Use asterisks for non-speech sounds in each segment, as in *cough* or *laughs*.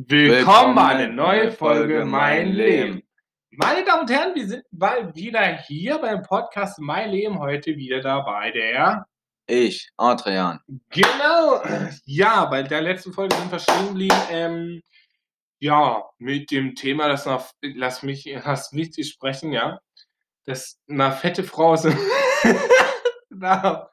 Willkommen bei einer neuen Folge Mein Leben. Meine Damen und Herren, wir sind bald wieder hier beim Podcast Mein Leben. Heute wieder dabei der. Ich, Adrian. Genau. Ja, bei der letzten Folge sind wir stehen geblieben. Ähm, ja, mit dem Thema, das noch, lass mich, lass mich sprechen, ja. Das eine fette Frau ist. *laughs*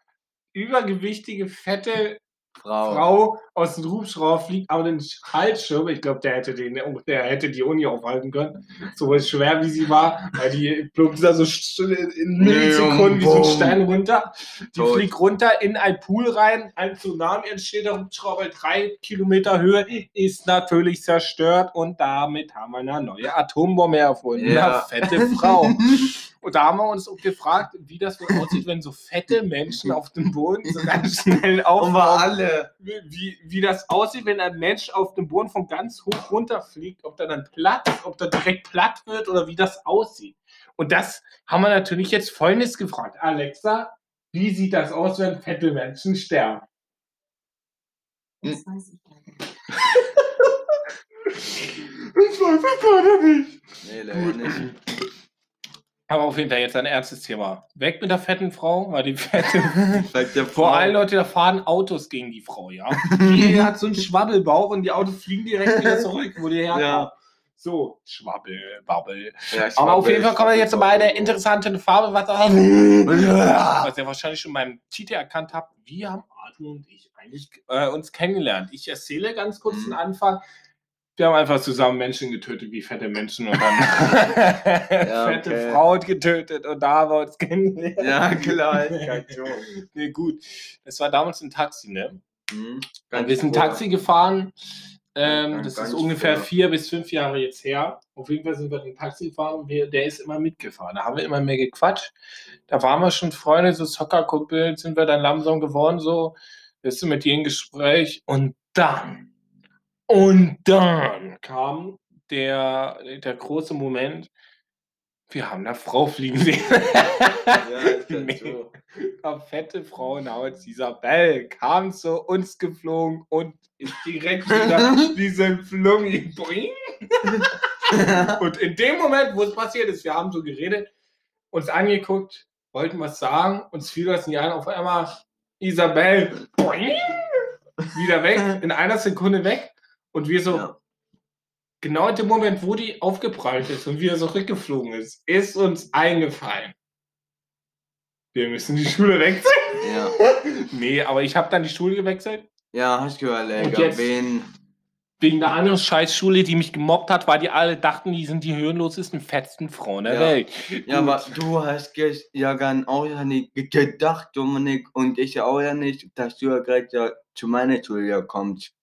übergewichtige, fette Frau. Frau aus dem Hubschrauber fliegt, aber den Halsschirm, ich glaube, der hätte den, der hätte die Uni aufhalten können. So schwer wie sie war, weil die plumpst da so in Millisekunden wie so ein Stein runter. Die Tot. fliegt runter in ein Pool rein, ein Tsunami entsteht, der Hubschrauber drei Kilometer Höhe ist natürlich zerstört und damit haben wir eine neue Atombombe erfunden. Ja. Eine fette Frau. *laughs* Und da haben wir uns auch gefragt, wie das wohl aussieht, wenn so fette Menschen auf dem Boden so ganz schnell aufbauen. alle. Wie, wie das aussieht, wenn ein Mensch auf dem Boden von ganz hoch runterfliegt, ob der dann platt, ob der direkt platt wird oder wie das aussieht. Und das haben wir natürlich jetzt folgendes gefragt. Alexa, wie sieht das aus, wenn fette Menschen sterben? Das weiß ich nicht. *laughs* ich weiß es gerade nicht. Nee, leider nicht. Aber auf jeden Fall jetzt ein ernstes Thema. Weg mit der fetten Frau, weil die fette. *laughs* Vor allem Leute, da fahren Autos gegen die Frau, ja. *laughs* Die hat so einen Schwabbelbauch und die Autos fliegen direkt wieder *laughs* zurück, wo die herkommen. Ja. So, Schwabbel, Babbel. Ja, Aber auf jeden Fall kommen wir jetzt zu meiner interessanten Farbe, was, was ihr wahrscheinlich schon beim Titel erkannt habt. Wie haben Arthur und ich eigentlich äh, uns kennengelernt? Ich erzähle ganz kurz mhm. den Anfang. Wir haben einfach zusammen Menschen getötet, wie fette Menschen und dann *laughs* ja, *laughs* fette okay. Frauen getötet und da haben wir uns kennengelernt. Ja, klar. *laughs* nee, gut. Das war damals ein Taxi, ne? Mhm, wir sind Taxi gefahren. Ähm, das ist ungefähr vor. vier bis fünf Jahre jetzt her. Auf jeden Fall sind wir ein Taxi gefahren und wir, der ist immer mitgefahren. Da haben wir immer mehr gequatscht. Da waren wir schon Freunde, so Soccerkumpel, sind wir dann langsam geworden, so. Bist du mit dir in Gespräch und dann und dann kam der, der große Moment, wir haben eine Frau fliegen sehen. Ja, nee. Eine fette Frau namens Isabel kam zu uns geflogen und ist direkt wieder *laughs* diesen Flungi. *laughs* *laughs* und in dem Moment, wo es passiert ist, wir haben so geredet, uns angeguckt, wollten was sagen, uns fiel das nicht ein, auf einmal Isabel wieder weg, in einer Sekunde weg. Und wir so, ja. genau in dem Moment, wo die aufgeprallt ist und wieder so rückgeflogen ist, ist uns eingefallen. Wir müssen die Schule wechseln. Ja. *laughs* nee, aber ich habe dann die Schule gewechselt. Ja, hast du überlegt, jetzt, wen? Wegen der anderen Scheißschule, die mich gemobbt hat, weil die alle dachten, die sind die höhenlosesten, fettsten Frauen der ja. Welt. Ja, aber du hast ja gar auch ja nicht gedacht, Dominik, und ich auch ja nicht, dass du ja gerade ja zu meiner Schule kommst.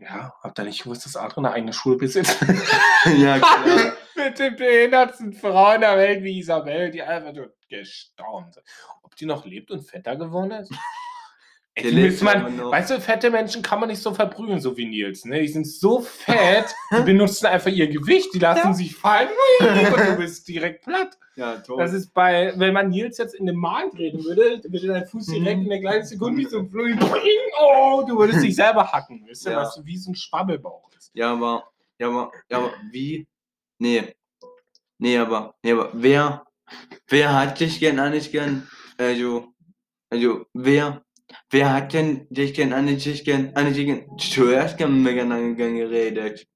Ja, habt ihr nicht gewusst, dass Adrian eine eigene Schule besitzt? *laughs* ja, *laughs* klar. Mit den behindertsten Frauen der Welt wie Isabel, die einfach nur gestaunt sind. Ob die noch lebt und fetter geworden ist? Ey, man, weißt du, fette Menschen kann man nicht so verprügeln, so wie Nils. Ne? Die sind so fett, die benutzen einfach ihr Gewicht, die lassen ja. sich fallen und du bist *laughs* direkt platt. Ja, toll. Das ist bei, wenn man Nils jetzt in den Magen treten würde, würde dein Fuß direkt mhm. in der gleichen Sekunde wie so ein Flug, oh, du würdest dich selber hacken, weißt du, ja. was wie so ein Schwabbelbauch ist. Ja, aber, ja, aber, ja, aber wie? Nee. Nee, aber, nee, aber wer, wer hat dich gern eigentlich gern, also, also, wer, wer hat denn dich gern an dich gern, an dich gern zuerst gern geredet?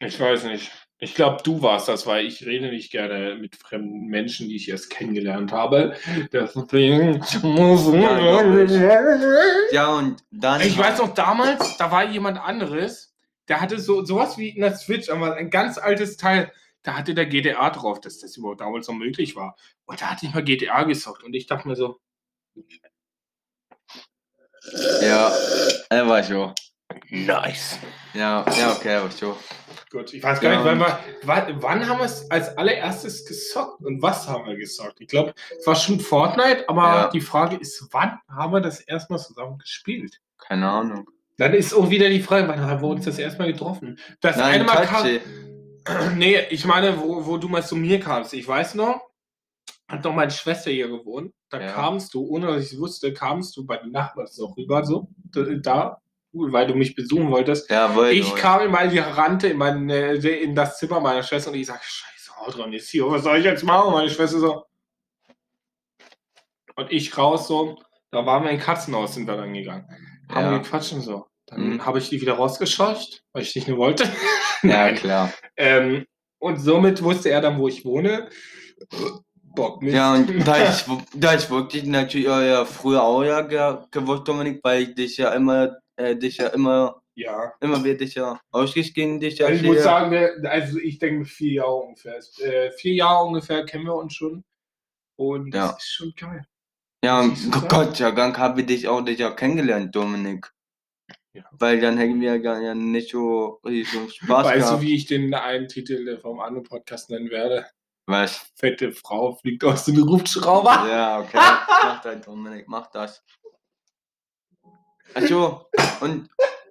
Ich weiß nicht. Ich glaube, du warst das, weil ich rede nicht gerne mit fremden Menschen, die ich erst kennengelernt habe. Deswegen muss *laughs* Ja, und dann. Ich weiß noch damals, da war jemand anderes, der hatte so sowas wie in der Switch, aber ein ganz altes Teil. Da hatte der GTA drauf, dass das überhaupt damals noch möglich war. Und da hatte ich mal GTA gezockt und ich dachte mir so. Ja, er war so. Nice. Ja, ja, okay, aber so. Gut, ich weiß gar ja, nicht, wann, wann, wann haben wir es als allererstes gesockt und was haben wir gesockt? Ich glaube, es war schon Fortnite, aber ja. die Frage ist, wann haben wir das erstmal zusammen gespielt? Keine Ahnung. Dann ist auch wieder die Frage, wann haben wir uns das erstmal getroffen? Das Nein, eine Mal kam, *clears throat* Nee, ich meine, wo, wo du mal zu mir kamst. Ich weiß noch, hat noch meine Schwester hier gewohnt. Da ja. kamst du, ohne dass ich es wusste, kamst du bei den Nachbarn so rüber, so, da, weil du mich besuchen wolltest. Ja, wollte Ich kam in meine, rannte in, meine, in das Zimmer meiner Schwester und ich sag, scheiße, Audron ist hier, was soll ich jetzt machen? Meine Schwester so. Und ich raus so, da waren wir in Katzenhaus, sind wir dann gegangen. Haben Ja. wir gequatscht und so. Dann Mhm. habe ich die wieder rausgescheucht, weil ich dich nicht wollte. Ja, *laughs* klar. Ähm, und somit wusste er dann, wo ich wohne. Bock mit. Ja, und da ich, *laughs* da ich wirklich natürlich auch ja früher auch ja ge gewusst, Dominik, weil ich dich ja immer, äh, dich ja immer, ja. immer wird dich ja ausgestiegen, dich ja Also ich muss sagen, wir- also ich denke vier Jahre ungefähr. Äh, vier Jahre ungefähr kennen wir uns schon. Und Ja. das ist schon geil. Ja, so? Gott sei Dank habe ich dich auch dich ja kennengelernt, Dominik. Ja. Weil dann hätten wir ja ja nicht so so Spaß weißt gehabt. du, wie ich den einen Titel vom anderen Podcast nennen werde? Was? Fette Frau fliegt aus dem Hubschrauber. Ja, okay. mach das, Dominik, mach das. Also, und,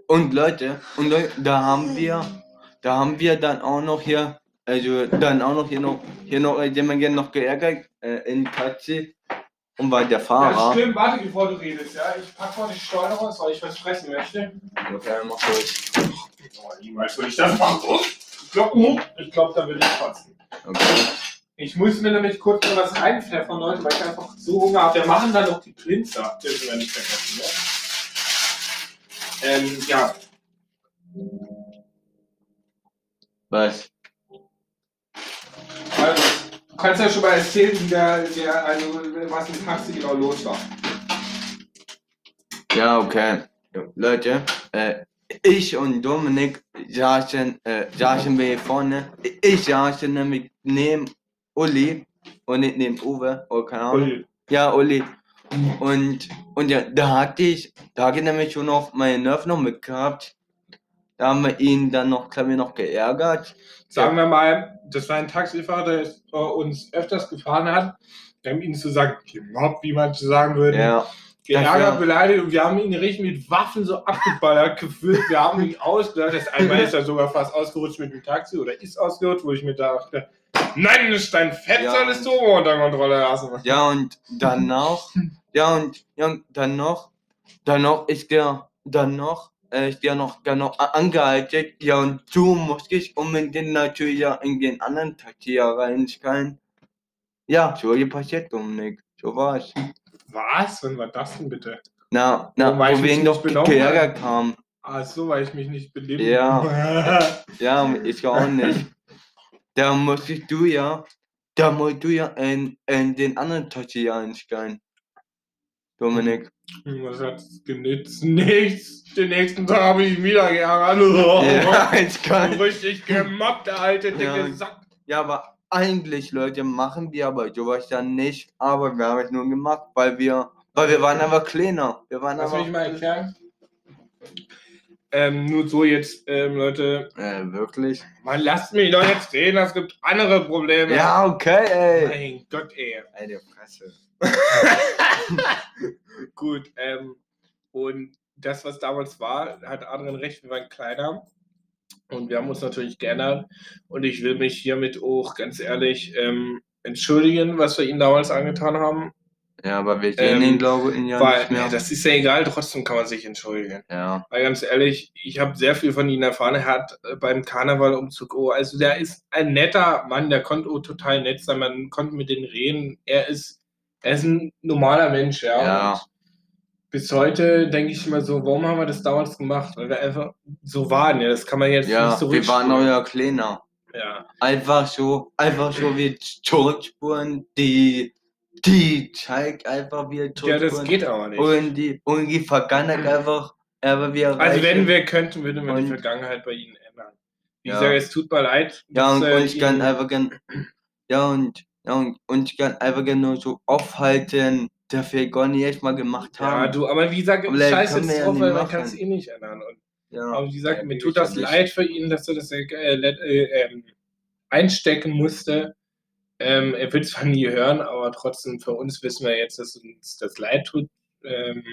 und Leute, und Leute, da haben wir, da haben wir dann auch noch hier, also dann auch noch hier noch, hier noch jemanden noch geärgert, äh, in Taxi. Und war der Ja, Fahrer. stimmt, warte, bevor du redest, ja. Ich pack mal die Steuer raus, weil ich was fressen möchte. Okay, mach durch. Oh, niemals würde ich das machen. Ich glaube, ich glaub, da würde ich kotzen. Okay. Ich muss mir nämlich kurz mal was reinpfeffern, Leute, weil ich einfach so Hunger habe. Wir machen dann noch die Plinzer, dürfen wir nicht vergessen, ne? Ähm, ja. Was? Also, du kannst ja schon mal erzählen, wie der, der also, was im Taxi genau los war. Ja, okay. Leute, äh, ich und Dominik saßen, äh, saßen wir hier vorne. Ich saß nämlich neben Uli und nicht neben Uwe, oder keine Ahnung. Uli. Ja, Uli. Und, und ja, da hatte ich, da hatte ich nämlich schon noch meinen Nerv noch mitgehabt. Da haben wir ihn dann noch, glaube ich, noch geärgert. Sagen wir mal, das war ein Taxifahrer, der äh, uns öfters gefahren hat. Wir haben ihn sagen, gemobbt, wie manche sagen würden. Ja, geärgert, Ja. beleidigt und wir haben ihn richtig mit Waffen so abgeballert gefühlt. Wir haben ihn ausgelacht. Das einmal ist er sogar fast ausgerutscht mit dem Taxi oder ist ausgerutscht, wo ich mir dachte, nein, das ist dein Fett, Ja. solltest du unter Kontrolle lassen. ja, und danach, ja, und, ja, und dann noch, dann noch ist der, dann noch, äh, ist der noch, der noch angehalten. Ja, und du musst dich unbedingt natürlich ja in den anderen Taxi ja reinschreien. Ja, so passiert, Dominik. So war's. Was? Wann war das denn bitte? Na, na, Weil ich wo wir ihn doch geärgert haben. Ach so, weil ich mich nicht benehme. Ja. *laughs* Ja, ich auch nicht. Da musstest du ja, da musst du ja in, in den anderen Taxi einsteigen. Dominik. Was hat es genützt? Nichts. Den nächsten Tag habe ich ihn wieder geärgert. *laughs* Ja, *laughs* ich kann. Richtig gemobbt, der alte dicke Ja. Sack. Ja, aber eigentlich, Leute, machen wir aber sowas ja nicht. Aber wir haben es nur gemacht, weil wir, weil wir waren einfach kleiner. Wir waren Lass mich mal erklären. Ähm, nur so jetzt, ähm, Leute, Äh, wirklich? man lasst mich doch jetzt reden, es gibt andere Probleme. Ja, okay, ey. Mein Gott, ey. Ey, Fresse. *laughs* Gut, ähm, und das, was damals war, hat Adrian recht, wir waren kleiner. Und wir haben uns natürlich geändert. Und ich will mich hiermit auch ganz ehrlich ähm, entschuldigen, was wir ihnen damals angetan haben. Ja, aber wir sehen Ähm, ihn, glaube ich, ja weil, nicht mehr. das ist ja egal, trotzdem kann man sich entschuldigen. ja. Weil ganz ehrlich, ich habe sehr viel von ihm erfahren. Er hat äh, beim Karnevalumzug, oh, also der ist ein netter Mann, der konnte oh, total nett sein, man konnte mit denen reden. Er ist, er ist ein normaler Mensch, ja. Ja. Bis heute denke ich immer so, warum haben wir das damals gemacht? Weil wir einfach so waren, ja. Das kann man jetzt Ja, nicht so wir waren euer Kleiner. Ja. Einfach so, einfach so wie Zurückspuren, die, die zeigt einfach wie ja, Zurückspuren. das geht aber nicht. Und die, und die Vergangenheit einfach, aber wir also wenn wir könnten, würden wir die Vergangenheit bei ihnen ändern. Wie Ja. gesagt, es tut mir leid. Ja, und, äh, und ich kann einfach gern, ja, und, ja, und, und ich kann einfach nur so aufhalten, gar nicht echt mal gemacht ja, haben. du, aber wie gesagt, Aber scheiße jetzt ja drauf, weil man kann es eh nicht ändern. Und Ja. Aber wie gesagt, Ja, mir tut das ja leid für ihn, dass er das äh, äh, äh, einstecken musste. Ähm, er wird zwar nie hören, aber trotzdem für uns wissen wir jetzt, dass uns das leid tut, ähm,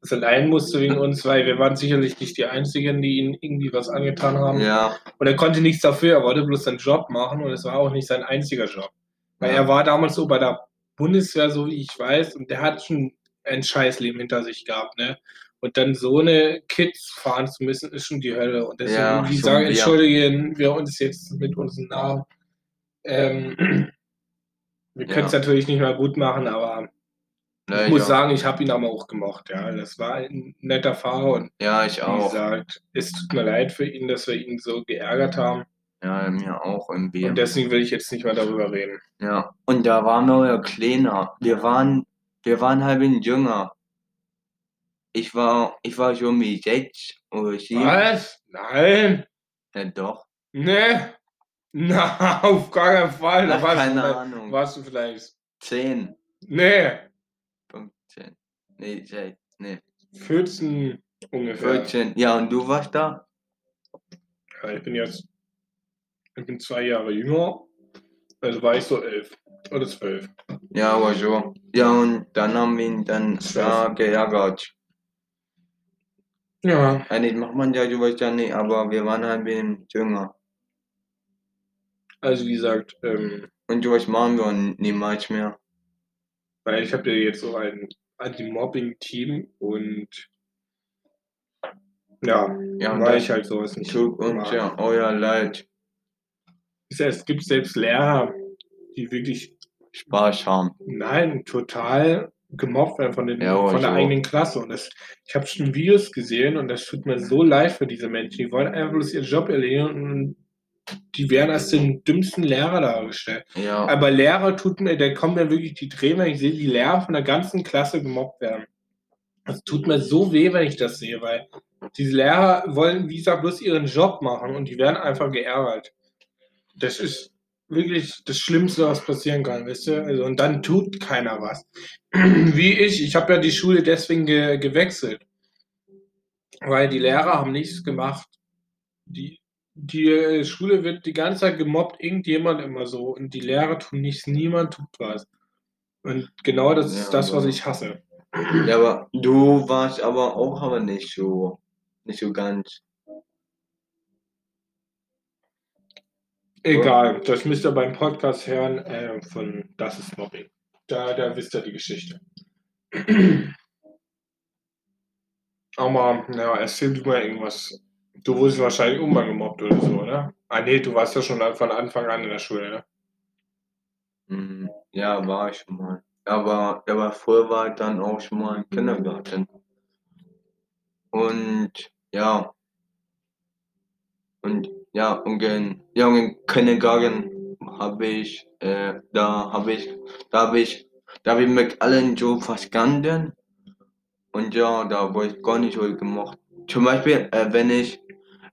dass er leiden musste wegen uns, *laughs* weil wir waren sicherlich nicht die Einzigen, die ihm irgendwie was angetan haben. Ja, Und er konnte nichts dafür, er wollte bloß seinen Job machen und es war auch nicht sein einziger Job. Weil Ja. er war damals so bei der Bundeswehr, so wie ich weiß, und der hat schon ein Scheißleben hinter sich gehabt, ne? Und dann so eine Kids fahren zu müssen, ist schon die Hölle. Und deswegen, Ja, wie schon sagen, entschuldigen wir uns jetzt mit unseren Namen. Ähm, *clears throat* wir können es Ja. natürlich nicht mal gut machen, aber ich muss sagen, ich habe ihn aber auch gemocht. Ja, das war ein netter Fahrer und Ja, ich wie auch. gesagt, es tut mir leid für ihn, dass wir ihn so geärgert haben. Ja, mir auch irgendwie. Und deswegen will ich jetzt nicht mehr darüber reden. Ja, und da waren wir ja kleiner. Wir waren, wir waren halb ein jünger. Ich war, ich war schon wie sechs oder sieben. Was? Nein? Ja, doch. Ne? Na, *laughs* auf gar keinen Fall. Da Ach, warst, keine du, Ahnung. warst du vielleicht. Zehn, Nee, 15. Nee, sechs, nee, 14 ungefähr. 14. Ja, und du warst da? Ja, ich bin jetzt, ich bin zwei Jahre jünger. Also war ich so elf oder zwölf. Ja, aber so. Ja, und dann haben wir ihn dann da geärgert. Ja, Eigentlich macht man ja sowas ja nicht, aber wir waren halt ein bisschen jünger. also wie gesagt, ähm, Und sowas machen wir niemals mehr. weil ich habe ja jetzt so ein Anti-Mobbing-Team und ja, Ja, weil ich halt sowas nicht tut uns mag. ja euer Leid. Es- Es gibt selbst Lehrer, die wirklich, Spaß haben. nein, total gemobbt werden von, den, Ja, aber von der so. eigenen Klasse. Und das, ich habe schon Videos gesehen und das tut mir so leid für diese Menschen. Die wollen einfach bloß ihren Job erledigen und die werden als den dümmsten Lehrer dargestellt. Ja, Aber Lehrer tut mir, da kommen mir wirklich die Tränen, wenn ich sehe, die Lehrer von der ganzen Klasse gemobbt werden. Das tut mir so weh, wenn ich das sehe, weil diese Lehrer wollen, wie gesagt, bloß ihren Job machen und die werden einfach geärgert. Das ist wirklich das Schlimmste, was passieren kann, wisst ihr? Also, und dann tut keiner was. *clears throat* Wie ich, ich habe ja die Schule deswegen ge gewechselt. Weil die Lehrer haben nichts gemacht. Die, die äh, Schule wird die ganze Zeit gemobbt, irgendjemand immer so. Und die Lehrer tun nichts, niemand tut was. Und genau das ist Ja, das, was ich hasse. ja, aber du warst aber auch aber nicht so, nicht so ganz. Egal, das müsst ihr beim Podcast hören äh, von Das ist Mobbing. Da, da wisst ihr die Geschichte. *clears throat* Aber, ja, erzähl du mal irgendwas. Du wurdest wahrscheinlich mal gemobbt oder so, oder? Ah, nee, du warst ja schon von Anfang an in der Schule, ne? Hm, Ja, war ich schon mal. Aber, aber früher war ich dann auch schon mal im Kindergarten. Und ja. Und ja, und in, ja, im Kindergarten habe ich, äh, da habe ich, da habe ich, da habe ich mit allen so verstanden. Und ja, da wurde ich gar nicht so gemocht. Zum Beispiel, äh, wenn ich,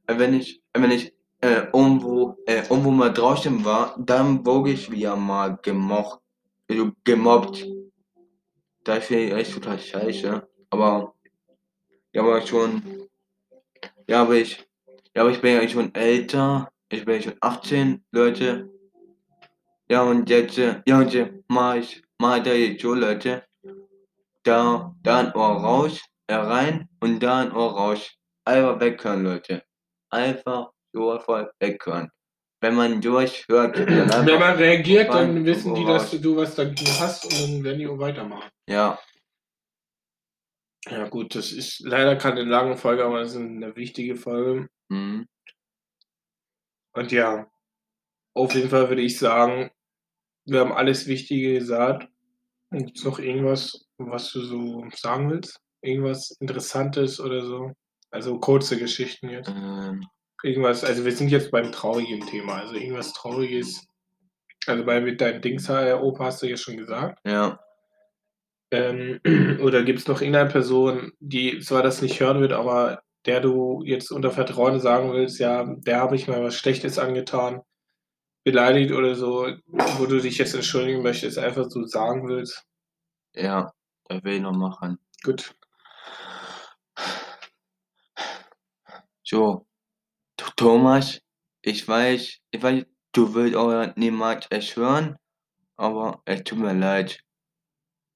äh, wenn ich, äh, wenn ich äh, irgendwo, äh, irgendwo mal draußen war, dann wurde ich wieder mal gemocht, also gemobbt. Das finde ich echt total scheiße. Aber, ja, aber schon, ja, aber ich, ja, aber ich bin ja schon älter. Ich bin ja schon 18, Leute. Ja, und jetzt, äh, ja, und jetzt mach ich, mach da jetzt so, Leute. Da, da ein Ohr raus, rein und da ein Ohr raus. Einfach weghören, Leute. Einfach so voll weghören. Wenn man durchhört, dann Wenn man reagiert, dann wissen die, dass du was dagegen hast und dann werden die auch weitermachen. ja, Ja, gut, das ist leider keine lange Folge, aber es ist eine wichtige Folge. Mhm. Und ja, auf jeden Fall würde ich sagen, wir haben alles Wichtige gesagt. Gibt es noch irgendwas, was du so sagen willst? Irgendwas Interessantes oder so? Also kurze Geschichten jetzt. ähm, Irgendwas, also wir sind jetzt beim traurigen Thema. Also irgendwas Trauriges. Also bei mit deinem Dings, äh, Opa hast du ja schon gesagt. ja, Ähm, *clears throat* oder gibt es noch irgendeine Person, die zwar das nicht hören wird, aber der du jetzt unter Vertrauen sagen willst, ja, der habe ich mal was Schlechtes angetan, beleidigt oder so, wo du dich jetzt entschuldigen möchtest, einfach so sagen willst. ja, das will ich noch machen. Gut. So, Th- Thomas, ich weiß, ich weiß, du willst auch niemals es hören, aber es tut mir leid,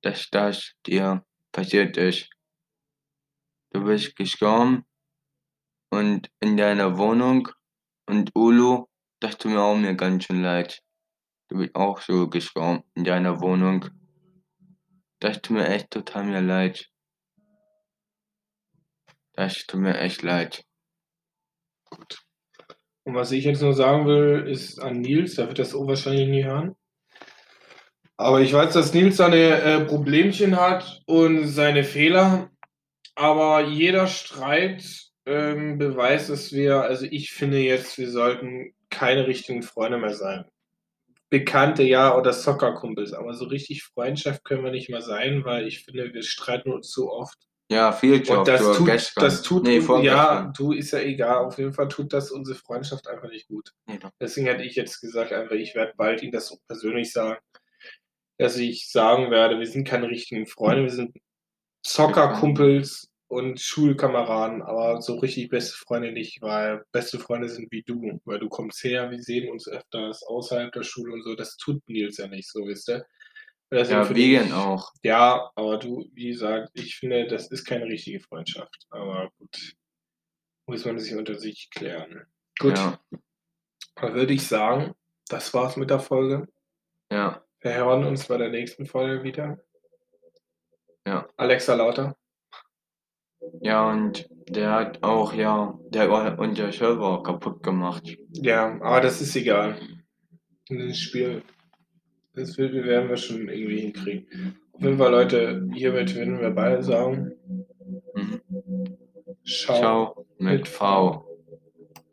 dass das dir passiert ist. Du bist gestorben und in deiner Wohnung und Ulu, das tut mir auch mir ganz schön leid. Du bist auch so gestorben in deiner Wohnung. Das tut mir echt total mir leid. Das tut mir echt leid. Und was ich jetzt nur sagen will, ist an Nils, der wird das auch wahrscheinlich nie hören. Aber ich weiß, dass Nils seine äh, Problemchen hat und seine Fehler. Aber jeder Streit ähm, beweist, dass wir, also ich finde jetzt, wir sollten keine richtigen Freunde mehr sein. Bekannte, ja, oder Soccerkumpels, aber so richtig Freundschaft können wir nicht mehr sein, weil ich finde, wir streiten uns zu oft. Ja, viel Job. Und das tut, gestern. das tut, nee, ja, vorgestern. du ist ja egal. Auf jeden Fall tut das unsere Freundschaft einfach nicht gut. Nee. Deswegen hätte ich jetzt gesagt, einfach, ich werde bald ihm das so persönlich sagen, dass ich sagen werde, wir sind keine richtigen Freunde, wir sind Zockerkumpels und Schulkameraden, aber so richtig beste Freunde nicht, weil beste Freunde sind wie du, weil du kommst her, wir sehen uns öfters außerhalb der Schule und so. Das tut Nils ja nicht so, wisst ihr? Deswegen Ja, finde ich- Vegan auch. ja, aber du, wie gesagt, ich finde, das ist keine richtige Freundschaft. Aber gut, muss man sich unter sich klären. Gut, Ja, dann würde ich sagen, das war's mit der Folge. ja, Wir hören uns bei der nächsten Folge wieder. Ja. Alexa Lauter. Ja, und der hat auch, ja, der hat unser Server kaputt gemacht. Ja, aber das ist egal. Das Spiel, das werden wir schon irgendwie hinkriegen. Auf jeden Fall, Leute, hiermit würden wir beide sagen, Mhm. ciao. Ciao mit V.